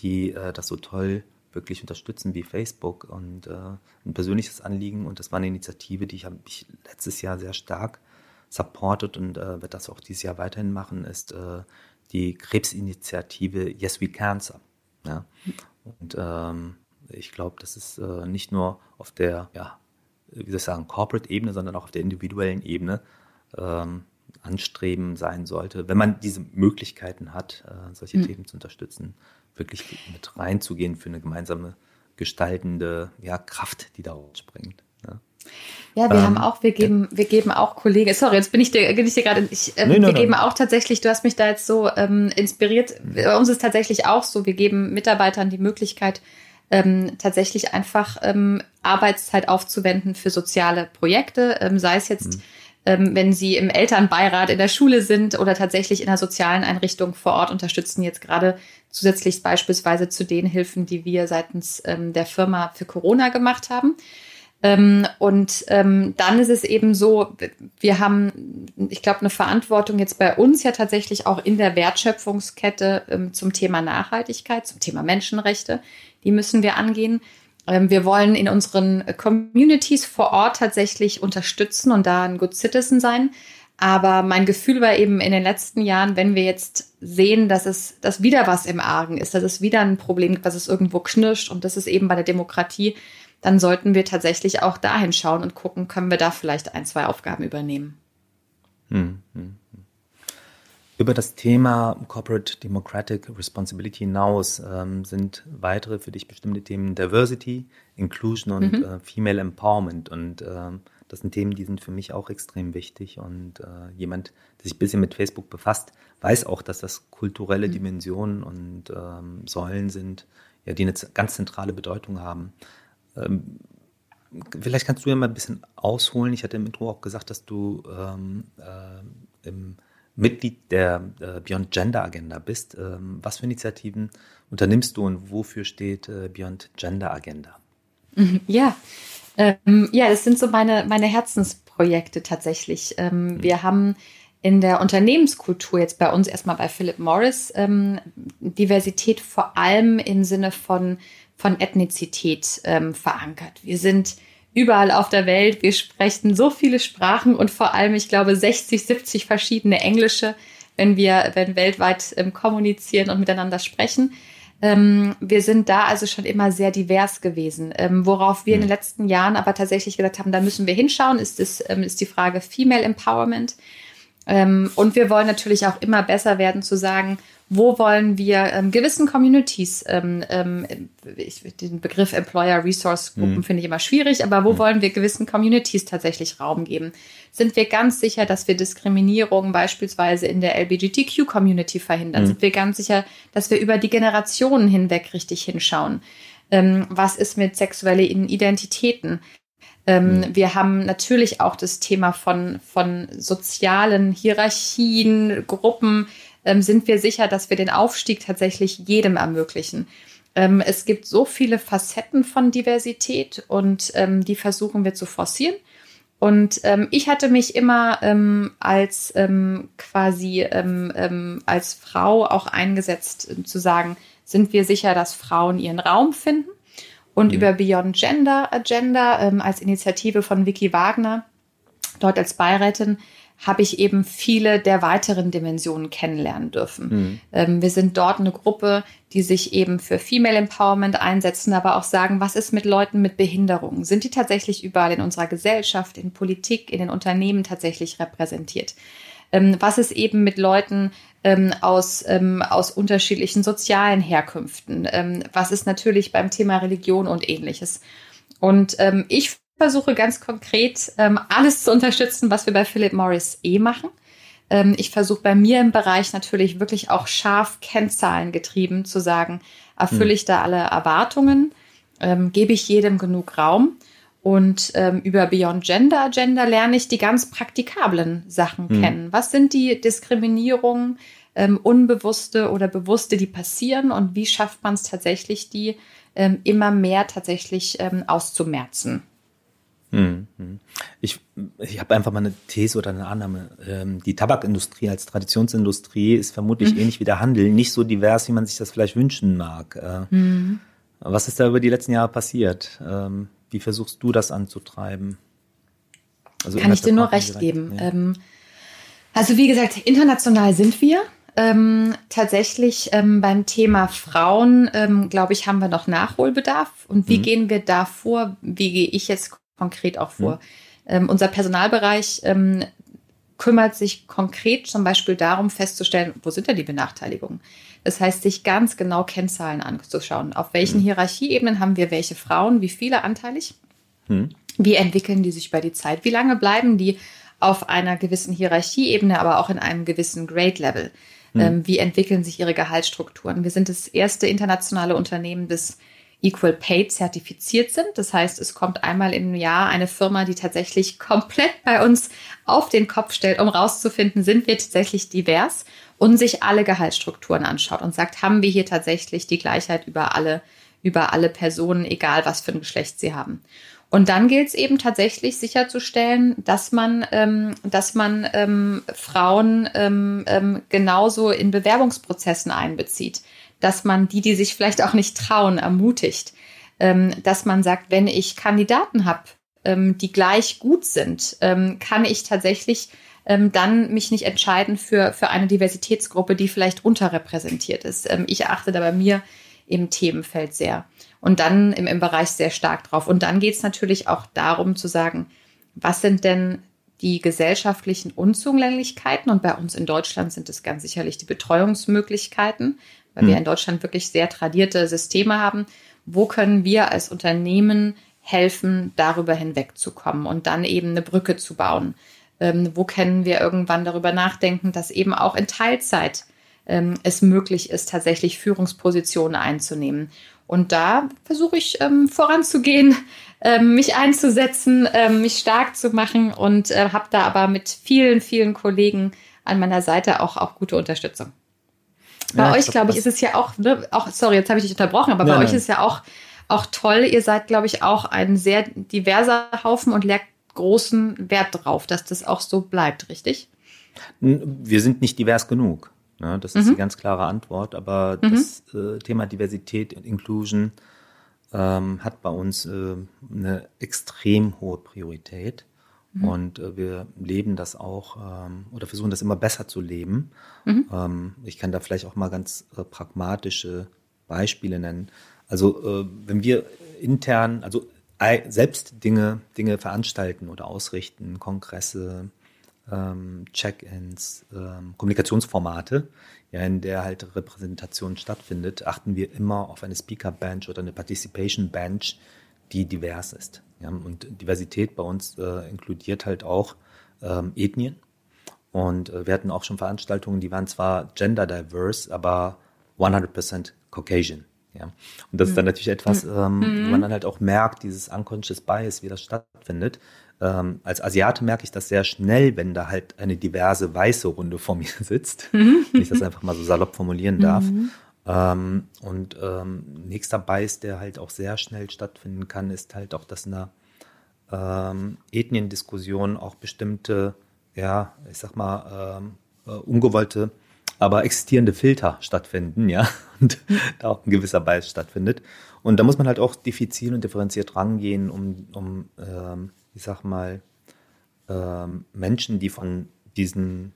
die äh, das so toll wirklich unterstützen wie Facebook und äh, ein persönliches Anliegen. Und das war eine Initiative, die ich habe ich letztes Jahr sehr stark supportet und äh, wird das auch dieses Jahr weiterhin machen, ist äh, die Krebsinitiative Yes We Cancer. Ja? Und ähm, ich glaube, das ist äh, nicht nur auf der, ja, wie soll ich sagen, Corporate-Ebene, sondern auch auf der individuellen Ebene ähm, anstreben sein sollte, wenn man diese Möglichkeiten hat, äh, solche mhm. Themen zu unterstützen, wirklich mit reinzugehen für eine gemeinsame gestaltende ja, Kraft, die da springt. Ja. Ja, wir ähm, haben auch, wir geben, wir geben auch Kollegen, sorry, jetzt bin ich dir, bin ich dir gerade, ich, äh, nee, wir nein, geben nein. auch tatsächlich, du hast mich da jetzt so ähm, inspiriert, bei uns ist tatsächlich auch so, wir geben Mitarbeitern die Möglichkeit, ähm, tatsächlich einfach ähm, Arbeitszeit aufzuwenden für soziale Projekte, ähm, sei es jetzt, mhm. ähm, wenn sie im Elternbeirat in der Schule sind oder tatsächlich in einer sozialen Einrichtung vor Ort unterstützen, jetzt gerade zusätzlich beispielsweise zu den Hilfen, die wir seitens ähm, der Firma für Corona gemacht haben. Ähm, und ähm, dann ist es eben so, wir haben, ich glaube, eine Verantwortung jetzt bei uns ja tatsächlich auch in der Wertschöpfungskette ähm, zum Thema Nachhaltigkeit, zum Thema Menschenrechte. Die müssen wir angehen. Ähm, wir wollen in unseren Communities vor Ort tatsächlich unterstützen und da ein Good Citizen sein. Aber mein Gefühl war eben in den letzten Jahren, wenn wir jetzt sehen, dass es, dass wieder was im Argen ist, dass es wieder ein Problem gibt, dass es irgendwo knirscht und das ist eben bei der Demokratie dann sollten wir tatsächlich auch dahin schauen und gucken, können wir da vielleicht ein, zwei Aufgaben übernehmen. Hm, hm, hm. Über das Thema Corporate Democratic Responsibility hinaus ähm, sind weitere für dich bestimmte Themen Diversity, Inclusion und mhm. äh, Female Empowerment. Und ähm, das sind Themen, die sind für mich auch extrem wichtig. Und äh, jemand, der sich ein bisschen mit Facebook befasst, weiß auch, dass das kulturelle mhm. Dimensionen und ähm, Säulen sind, ja, die eine ganz zentrale Bedeutung haben. Ähm, vielleicht kannst du ja mal ein bisschen ausholen. Ich hatte im Intro auch gesagt, dass du ähm, äh, im Mitglied der äh, Beyond Gender Agenda bist. Ähm, was für Initiativen unternimmst du und wofür steht äh, Beyond Gender Agenda? Mhm, ja, ähm, ja, das sind so meine, meine Herzensprojekte tatsächlich. Ähm, mhm. Wir haben in der Unternehmenskultur jetzt bei uns erstmal bei Philip Morris ähm, Diversität vor allem im Sinne von von Ethnizität ähm, verankert. Wir sind überall auf der Welt, wir sprechen so viele Sprachen und vor allem, ich glaube, 60, 70 verschiedene Englische, wenn wir wenn weltweit ähm, kommunizieren und miteinander sprechen. Ähm, wir sind da also schon immer sehr divers gewesen. Ähm, worauf wir in den mhm. letzten Jahren aber tatsächlich gesagt haben, da müssen wir hinschauen, ist, ist, ähm, ist die Frage Female Empowerment. Ähm, und wir wollen natürlich auch immer besser werden zu sagen, wo wollen wir ähm, gewissen Communities, ähm, ähm, ich, den Begriff Employer Resource Gruppen mhm. finde ich immer schwierig, aber wo mhm. wollen wir gewissen Communities tatsächlich Raum geben? Sind wir ganz sicher, dass wir Diskriminierung beispielsweise in der LGBTQ-Community verhindern? Mhm. Sind wir ganz sicher, dass wir über die Generationen hinweg richtig hinschauen? Ähm, was ist mit sexuellen Identitäten? Ähm, mhm. Wir haben natürlich auch das Thema von, von sozialen Hierarchien, Gruppen, ähm, sind wir sicher, dass wir den Aufstieg tatsächlich jedem ermöglichen. Ähm, es gibt so viele Facetten von Diversität und ähm, die versuchen wir zu forcieren. Und ähm, ich hatte mich immer ähm, als ähm, quasi ähm, ähm, als Frau auch eingesetzt, äh, zu sagen, sind wir sicher, dass Frauen ihren Raum finden? Und mhm. über Beyond Gender Agenda ähm, als Initiative von Vicky Wagner, dort als Beirätin, habe ich eben viele der weiteren Dimensionen kennenlernen dürfen. Mhm. Ähm, wir sind dort eine Gruppe, die sich eben für Female Empowerment einsetzen, aber auch sagen, was ist mit Leuten mit Behinderungen? Sind die tatsächlich überall in unserer Gesellschaft, in Politik, in den Unternehmen tatsächlich repräsentiert? Ähm, was ist eben mit Leuten ähm, aus, ähm, aus unterschiedlichen sozialen Herkünften? Ähm, was ist natürlich beim Thema Religion und ähnliches? Und ähm, ich versuche ganz konkret ähm, alles zu unterstützen, was wir bei Philip Morris eh machen. Ähm, ich versuche bei mir im Bereich natürlich wirklich auch scharf Kennzahlen getrieben zu sagen, erfülle ich da alle Erwartungen, ähm, gebe ich jedem genug Raum. Und ähm, über Beyond Gender Agenda lerne ich die ganz praktikablen Sachen mhm. kennen. Was sind die Diskriminierungen, ähm, unbewusste oder bewusste, die passieren und wie schafft man es tatsächlich, die ähm, immer mehr tatsächlich ähm, auszumerzen? Mhm. Ich, ich habe einfach mal eine These oder eine Annahme. Ähm, die Tabakindustrie als Traditionsindustrie ist vermutlich mhm. ähnlich wie der Handel, nicht so divers, wie man sich das vielleicht wünschen mag. Äh, mhm. Was ist da über die letzten Jahre passiert? Ähm, wie versuchst du das anzutreiben? Also Kann ich dir nur recht geben. Ja. Ähm, also wie gesagt, international sind wir. Ähm, tatsächlich ähm, beim Thema Frauen, ähm, glaube ich, haben wir noch Nachholbedarf. Und wie mhm. gehen wir da vor? Wie gehe ich jetzt konkret auch vor. Mhm. Ähm, unser Personalbereich ähm, kümmert sich konkret zum Beispiel darum festzustellen, wo sind denn die Benachteiligungen? Das heißt, sich ganz genau Kennzahlen anzuschauen. Auf welchen mhm. Hierarchieebenen haben wir welche Frauen, wie viele anteilig? Mhm. Wie entwickeln die sich über die Zeit? Wie lange bleiben die auf einer gewissen Hierarchieebene, aber auch in einem gewissen Grade-Level? Mhm. Ähm, wie entwickeln sich ihre Gehaltsstrukturen? Wir sind das erste internationale Unternehmen, das Equal Pay zertifiziert sind. Das heißt, es kommt einmal im Jahr eine Firma, die tatsächlich komplett bei uns auf den Kopf stellt, um rauszufinden, sind wir tatsächlich divers und sich alle Gehaltsstrukturen anschaut und sagt, haben wir hier tatsächlich die Gleichheit über alle, über alle Personen, egal was für ein Geschlecht sie haben. Und dann gilt es eben tatsächlich sicherzustellen, dass man, ähm, dass man ähm, Frauen ähm, ähm genauso in Bewerbungsprozessen einbezieht dass man die, die sich vielleicht auch nicht trauen, ermutigt, ähm, dass man sagt, wenn ich Kandidaten habe, ähm, die gleich gut sind, ähm, kann ich tatsächlich ähm, dann mich nicht entscheiden für, für eine Diversitätsgruppe, die vielleicht unterrepräsentiert ist. Ich achte da bei mir im Themenfeld sehr. Und dann im, im Bereich sehr stark drauf. Und dann geht es natürlich auch darum zu sagen, was sind denn die gesellschaftlichen Unzulänglichkeiten? Und bei uns in Deutschland sind es ganz sicherlich die Betreuungsmöglichkeiten weil hm. wir in Deutschland wirklich sehr tradierte Systeme haben. Wo können wir als Unternehmen helfen, darüber hinwegzukommen und dann eben eine Brücke zu bauen? Ähm, wo können wir irgendwann darüber nachdenken, dass eben auch in Teilzeit ähm, es möglich ist, tatsächlich Führungspositionen einzunehmen? Und da versuche ich ähm, voranzugehen, ähm, mich einzusetzen, ähm, mich stark zu machen und äh, habe da aber mit vielen, vielen Kollegen an meiner Seite auch, auch gute Unterstützung. Bei ja, euch, glaube ich, ist es ja auch, ne, auch, sorry, jetzt habe ich dich unterbrochen, aber nein, bei euch nein. ist ja auch, auch toll. Ihr seid, glaube ich, auch ein sehr diverser Haufen und legt großen Wert drauf, dass das auch so bleibt, richtig? Wir sind nicht divers genug. Ne? Das ist mhm. die ganz klare Antwort. Aber mhm. das äh, Thema Diversität und Inclusion ähm, hat bei uns äh, eine extrem hohe Priorität. Mhm. Und äh, wir leben das auch ähm, oder versuchen das immer besser zu leben. Mhm. Ähm, ich kann da vielleicht auch mal ganz äh, pragmatische Beispiele nennen. Also äh, wenn wir intern, also selbst Dinge, Dinge veranstalten oder ausrichten, Kongresse, ähm, Check-ins, ähm, Kommunikationsformate, ja, in der halt Repräsentation stattfindet, achten wir immer auf eine Speaker-Bench oder eine Participation-Bench, die divers ist. Ja, und Diversität bei uns äh, inkludiert halt auch ähm, Ethnien. Und äh, wir hatten auch schon Veranstaltungen, die waren zwar gender diverse, aber 100% Caucasian. Ja. Und das ist dann mhm. natürlich etwas, mhm. ähm, wo man dann halt auch merkt, dieses unconscious bias, wie das stattfindet. Ähm, als Asiate merke ich das sehr schnell, wenn da halt eine diverse weiße Runde vor [laughs] mir sitzt, mhm. wenn ich das einfach mal so salopp formulieren darf. Mhm. Ähm, und ähm, nächster Bias, der halt auch sehr schnell stattfinden kann, ist halt auch, dass in einer ähm, Ethniendiskussion auch bestimmte, ja, ich sag mal, ähm, äh, ungewollte aber existierende Filter stattfinden, ja, [laughs] und da auch ein gewisser Bias stattfindet. Und da muss man halt auch diffizil und differenziert rangehen, um, um ähm, ich sag mal, ähm, Menschen, die von diesen,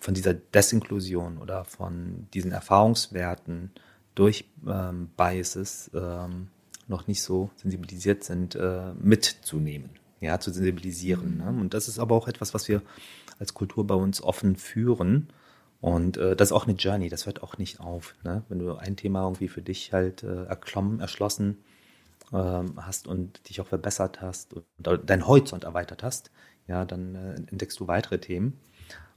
von dieser Desinklusion oder von diesen Erfahrungswerten durch ähm, Biases ähm, noch nicht so sensibilisiert sind, äh, mitzunehmen, ja, zu sensibilisieren. Ne? Und das ist aber auch etwas, was wir als Kultur bei uns offen führen und äh, das ist auch eine Journey, das hört auch nicht auf. Ne? Wenn du ein Thema irgendwie für dich halt äh, erklommen, erschlossen ähm, hast und dich auch verbessert hast und deinen Horizont erweitert hast, ja, dann äh, entdeckst du weitere Themen.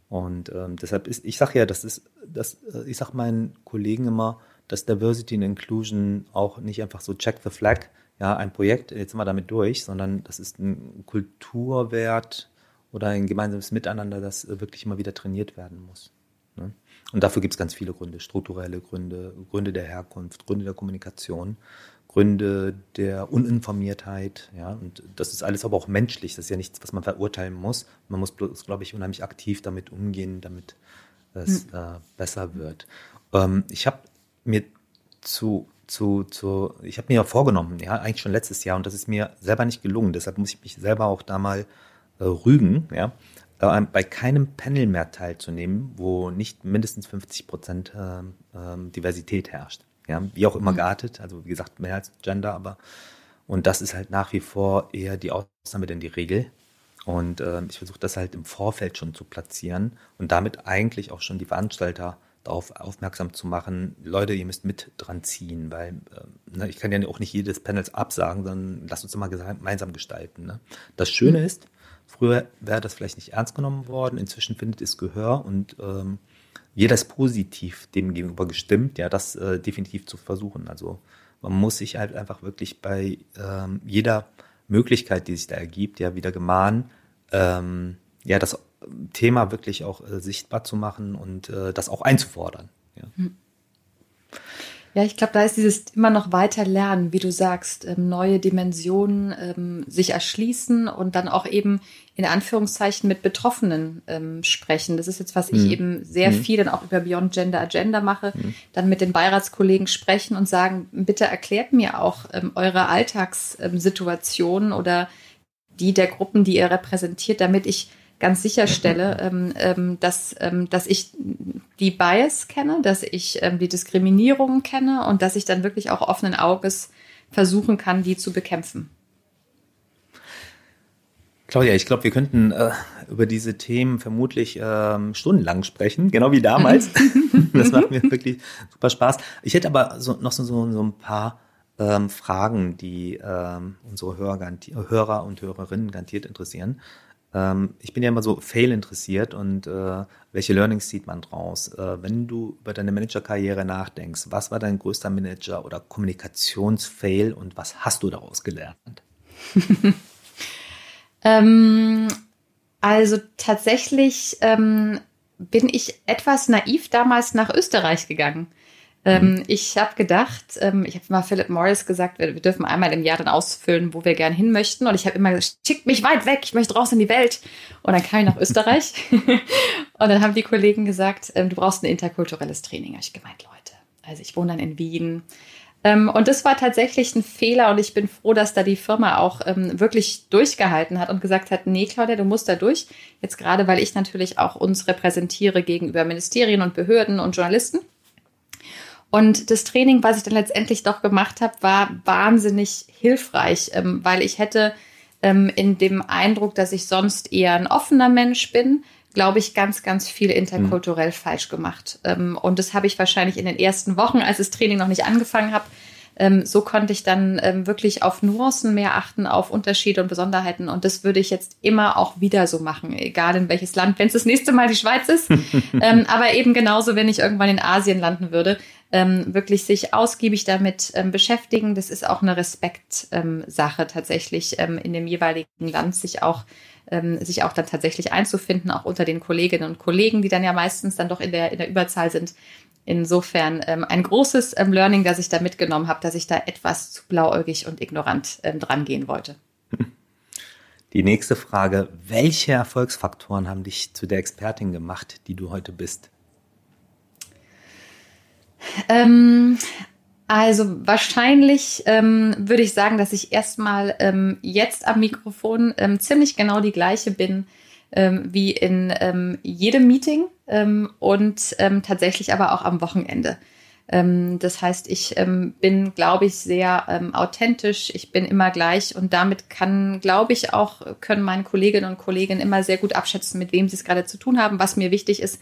Und ähm, deshalb ist, ich sage ja, das ist, das, äh, ich sage meinen Kollegen immer, dass Diversity and Inclusion auch nicht einfach so check the flag, ja, ein Projekt, jetzt sind wir damit durch, sondern das ist ein Kulturwert oder ein gemeinsames Miteinander, das äh, wirklich immer wieder trainiert werden muss. Ne? Und dafür gibt es ganz viele Gründe, strukturelle Gründe, Gründe der Herkunft, Gründe der Kommunikation, Gründe der Uninformiertheit, ja, und das ist alles aber auch menschlich, das ist ja nichts, was man verurteilen muss. Man muss bloß, glaube ich, unheimlich aktiv damit umgehen, damit es mhm. äh, besser wird. Ähm, ich habe mir zu, zu, zu, ich habe mir ja vorgenommen, ja, eigentlich schon letztes Jahr, und das ist mir selber nicht gelungen, deshalb muss ich mich selber auch da mal äh, rügen, ja, äh, bei keinem Panel mehr teilzunehmen, wo nicht mindestens 50 Prozent äh, Diversität herrscht. Ja, wie auch immer mhm. geartet, also wie gesagt, mehr als Gender, aber und das ist halt nach wie vor eher die Ausnahme denn die Regel. Und äh, ich versuche das halt im Vorfeld schon zu platzieren und damit eigentlich auch schon die Veranstalter darauf aufmerksam zu machen, Leute, ihr müsst mit dran ziehen, weil äh, ne, ich kann ja auch nicht jedes Panels absagen, sondern lasst uns immer gemeinsam gestalten. Ne? Das Schöne mhm. ist, Früher wäre das vielleicht nicht ernst genommen worden, inzwischen findet es Gehör und ähm, jeder ist positiv dem gegenüber gestimmt, ja, das äh, definitiv zu versuchen. Also man muss sich halt einfach wirklich bei ähm, jeder Möglichkeit, die sich da ergibt, ja, wieder gemahnen, ähm, ja, das Thema wirklich auch äh, sichtbar zu machen und äh, das auch einzufordern. Ja. Hm. Ja, ich glaube, da ist dieses immer noch weiter lernen, wie du sagst, ähm, neue Dimensionen ähm, sich erschließen und dann auch eben in Anführungszeichen mit Betroffenen ähm, sprechen. Das ist jetzt, was ich mhm. eben sehr mhm. viel dann auch über Beyond Gender Agenda mache, mhm. dann mit den Beiratskollegen sprechen und sagen, bitte erklärt mir auch ähm, eure Alltagssituationen oder die der Gruppen, die ihr repräsentiert, damit ich ganz sicherstelle, ähm, ähm, dass, ähm, dass ich die Bias kenne, dass ich ähm, die Diskriminierung kenne und dass ich dann wirklich auch offenen Auges versuchen kann, die zu bekämpfen. Claudia, ich glaube, wir könnten äh, über diese Themen vermutlich ähm, stundenlang sprechen, genau wie damals. [laughs] das macht mir wirklich super Spaß. Ich hätte aber so, noch so, so, ein paar ähm, Fragen, die ähm, unsere Hörer, Hörer und Hörerinnen garantiert interessieren. Ähm, ich bin ja immer so Fail interessiert und äh, welche Learnings zieht man draus? Äh, wenn du über deine Managerkarriere nachdenkst, was war dein größter Manager- oder Kommunikationsfail und was hast du daraus gelernt? [laughs] ähm, also tatsächlich ähm, bin ich etwas naiv damals nach Österreich gegangen. Ähm, mhm. ich habe gedacht, ähm, ich habe mal Philip Morris gesagt, wir, wir, dürfen einmal im Jahr dann ausfüllen, wo wir gerne hin möchten. Und ich habe immer gesagt, schickt mich weit weg, ich möchte raus in die Welt. Und dann kam ich nach Österreich. [laughs] und dann haben die Kollegen gesagt, ähm, du brauchst ein interkulturelles Training. Habe ich gemeint, Leute. Also ich wohne dann in Wien. Ähm, und das war tatsächlich ein Fehler und ich bin froh, dass da die Firma auch ähm, wirklich durchgehalten hat und gesagt hat, nee, Claudia, du musst da durch. Jetzt gerade, weil ich natürlich auch uns repräsentiere gegenüber Ministerien und Behörden und Journalisten. Und das Training, was ich dann letztendlich doch gemacht habe, war wahnsinnig hilfreich, ähm, weil ich hätte ähm, in dem Eindruck, dass ich sonst eher ein offener Mensch bin, glaube ich, ganz, ganz viel interkulturell mhm. falsch gemacht. Ähm, und das habe ich wahrscheinlich in den ersten Wochen, als das Training noch nicht angefangen habe, so konnte ich dann wirklich auf Nuancen mehr achten, auf Unterschiede und Besonderheiten. Und das würde ich jetzt immer auch wieder so machen, egal in welches Land, wenn es das nächste Mal die Schweiz ist. [laughs] aber eben genauso, wenn ich irgendwann in Asien landen würde, ähm, wirklich sich ausgiebig damit ähm, beschäftigen. Das ist auch eine Respektsache ähm, tatsächlich ähm, in dem jeweiligen Land, sich auch ähm, sich auch dann tatsächlich einzufinden, auch unter den Kolleginnen und Kollegen, die dann ja meistens dann doch in der, in der Überzahl sind. Insofern ähm, ein großes Learning, das ich da mitgenommen habe, dass ich da etwas zu blauäugig und ignorant ähm, dran gehen wollte. Die nächste Frage, welche Erfolgsfaktoren haben dich zu der Expertin gemacht, die du heute bist? Ähm, also wahrscheinlich ähm, würde ich sagen, dass ich erstmal ähm, jetzt am Mikrofon ähm, ziemlich genau die gleiche bin ähm, wie in ähm, jedem Meeting ähm, und tatsächlich aber auch am Wochenende. Das heißt, ich bin, glaube ich, sehr authentisch. Ich bin immer gleich und damit kann, glaube ich, auch können meine Kolleginnen und Kollegen immer sehr gut abschätzen, mit wem sie es gerade zu tun haben, was mir wichtig ist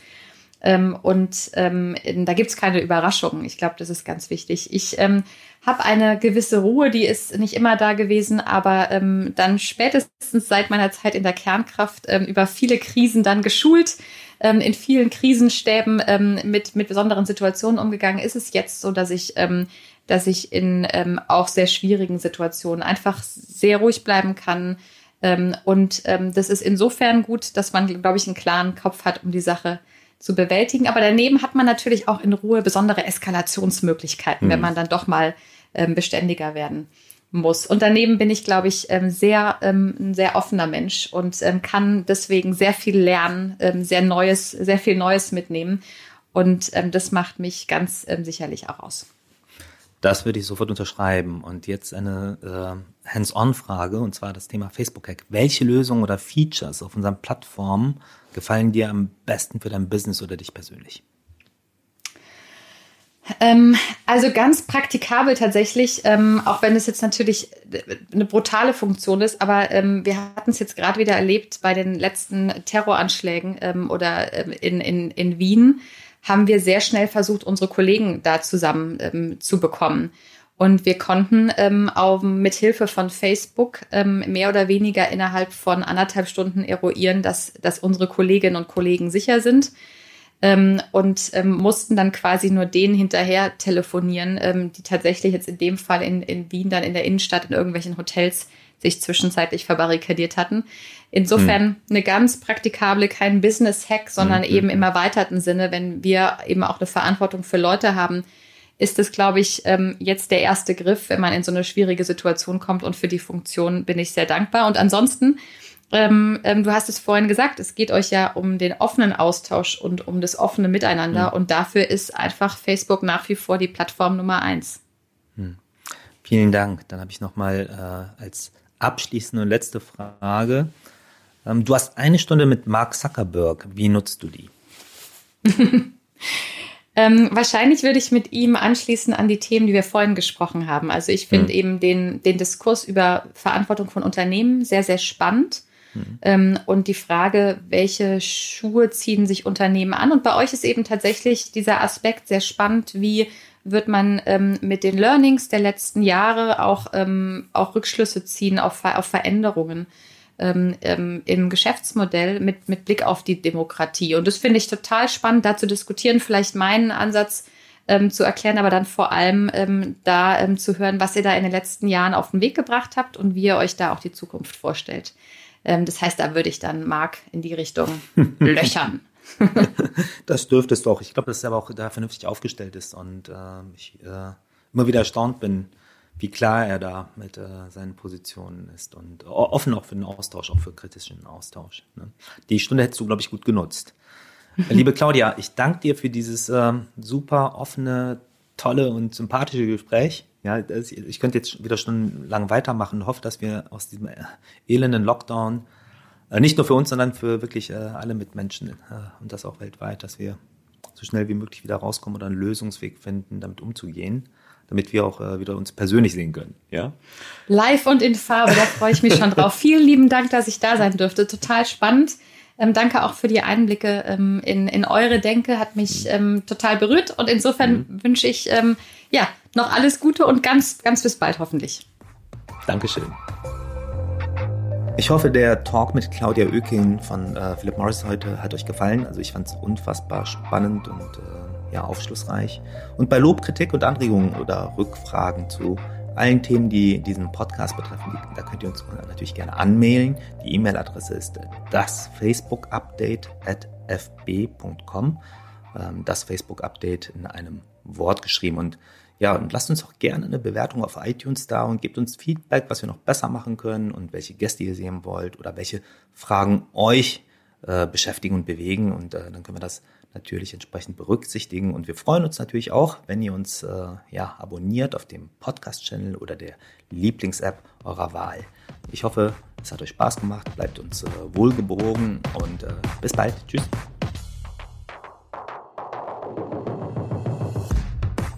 ähm, und ähm, da gibt's keine Überraschungen. Ich glaube, das ist ganz wichtig. Ich ähm, habe eine gewisse Ruhe, die ist nicht immer da gewesen, aber ähm, dann spätestens seit meiner Zeit in der Kernkraft ähm, über viele Krisen dann geschult, ähm, in vielen Krisenstäben ähm, mit, mit besonderen Situationen umgegangen, ist es jetzt so, dass ich ähm, dass ich in ähm, auch sehr schwierigen Situationen einfach sehr ruhig bleiben kann. Ähm, und ähm, das ist insofern gut, dass man, glaube ich, einen klaren Kopf hat, um die Sache zu bewältigen. Aber daneben hat man natürlich auch in Ruhe besondere Eskalationsmöglichkeiten, mhm. wenn man dann doch mal ähm, beständiger werden muss. Und daneben bin ich, glaube ich, ähm, sehr ähm, ein sehr offener Mensch und ähm, kann deswegen sehr viel lernen, ähm, sehr Neues, sehr viel Neues mitnehmen. Und ähm, das macht mich ganz ähm, sicherlich auch aus. Das würde ich sofort unterschreiben. Und jetzt eine äh, Hands-on-Frage, und zwar das Thema Facebook-Hack. Welche Lösungen oder Features auf unseren Plattformen gefallen dir am besten für dein Business oder dich persönlich? Ähm, also ganz praktikabel tatsächlich, ähm, auch wenn es jetzt natürlich eine brutale Funktion ist, aber ähm, wir hatten es jetzt gerade wieder erlebt bei den letzten Terroranschlägen ähm, oder ähm, in, in, in Wien, haben wir sehr schnell versucht, unsere Kollegen da zusammen ähm, zu bekommen. Und wir konnten ähm, auch mit Hilfe von Facebook ähm, mehr oder weniger innerhalb von anderthalb Stunden eruieren, dass, dass unsere Kolleginnen und Kollegen sicher sind. Ähm, und ähm, mussten dann quasi nur denen hinterher telefonieren, ähm, die tatsächlich jetzt in dem Fall in, in Wien dann in der Innenstadt in irgendwelchen Hotels sich zwischenzeitlich verbarrikadiert hatten. Insofern mhm. eine ganz praktikable, kein Business-Hack, sondern mhm. eben im erweiterten Sinne, wenn wir eben auch eine Verantwortung für Leute haben, ist es, glaube ich, ähm, jetzt der erste Griff, wenn man in so eine schwierige Situation kommt. Und für die Funktion bin ich sehr dankbar. Und ansonsten, ähm, ähm, du hast es vorhin gesagt, es geht euch ja um den offenen Austausch und um das offene Miteinander. Mhm. Und dafür ist einfach Facebook nach wie vor die Plattform Nummer eins. Mhm. Vielen Dank. Dann habe ich noch mal äh, als abschließende und letzte Frage. Ähm, du hast eine Stunde mit Mark Zuckerberg. Wie nutzt du die? [laughs] Ähm, wahrscheinlich würde ich mit ihm anschließen an die Themen, die wir vorhin gesprochen haben. Also ich finde mhm. eben den, den Diskurs über Verantwortung von Unternehmen sehr, sehr spannend. Mhm. Ähm, und die Frage, welche Schuhe ziehen sich Unternehmen an? Und bei euch ist eben tatsächlich dieser Aspekt sehr spannend, wie wird man ähm, mit den Learnings der letzten Jahre auch, ähm, auch Rückschlüsse ziehen auf, auf Veränderungen ähm, ähm, im Geschäftsmodell mit, mit Blick auf die Demokratie. Und das finde ich total spannend, da zu diskutieren, vielleicht meinen Ansatz ähm, zu erklären, aber dann vor allem ähm, da zu hören, was ihr da in den letzten Jahren auf den Weg gebracht habt und wie ihr euch da auch die Zukunft vorstellt. Das heißt, da würde ich dann Marc in die Richtung [laughs] löchern. [laughs] das dürftest du auch. Ich glaube, dass er aber auch da vernünftig aufgestellt ist und äh, ich äh, immer wieder erstaunt bin, wie klar er da mit äh, seinen Positionen ist und offen auch für den Austausch, auch für kritischen Austausch. Ne? Die Stunde hättest du, glaube ich, gut genutzt. [laughs] Liebe Claudia, ich danke dir für dieses äh, super offene, tolle und sympathische Gespräch. Ja, das, ich könnte jetzt wieder stundenlang weitermachen und hoffe, dass wir aus diesem äh, elenden Lockdown, äh, nicht nur für uns, sondern für wirklich äh, alle Mitmenschen äh, und das auch weltweit, dass wir so schnell wie möglich wieder rauskommen oder einen Lösungsweg finden, damit umzugehen. damit wir auch äh, wieder uns persönlich sehen können. Ja? Live und in Farbe, da freue ich mich schon drauf. [laughs] Vielen lieben Dank, dass ich da sein durfte. Total spannend. Ähm, danke auch für die Einblicke ähm, in, in eure Denke, hat mich ähm, total berührt und insofern mhm. wünsche ich ähm, ja noch alles Gute und ganz, ganz bis bald hoffentlich. Dankeschön. Ich hoffe, der Talk mit Claudia Oeking von äh, Philip Morris heute hat euch gefallen. Also ich fand es unfassbar spannend und äh, ja, aufschlussreich. Und bei Lob, Kritik und Anregungen oder Rückfragen zu allen Themen, die diesen Podcast betreffen, da könnt ihr uns natürlich gerne anmailen. Die E-Mail-Adresse ist das Facebook-Update at fb.com. Ähm, das Facebook-Update in einem Wort geschrieben. Und ja, und lasst uns auch gerne eine Bewertung auf iTunes da und gebt uns Feedback, was wir noch besser machen können und welche Gäste ihr sehen wollt oder welche Fragen euch äh, beschäftigen und bewegen. Und äh, dann können wir das natürlich entsprechend berücksichtigen. Und wir freuen uns natürlich auch, wenn ihr uns äh, ja, abonniert auf dem Podcast-Channel oder der Lieblings-App eurer Wahl. Ich hoffe, es hat euch Spaß gemacht, bleibt uns äh, wohlgebogen und äh, bis bald. Tschüss.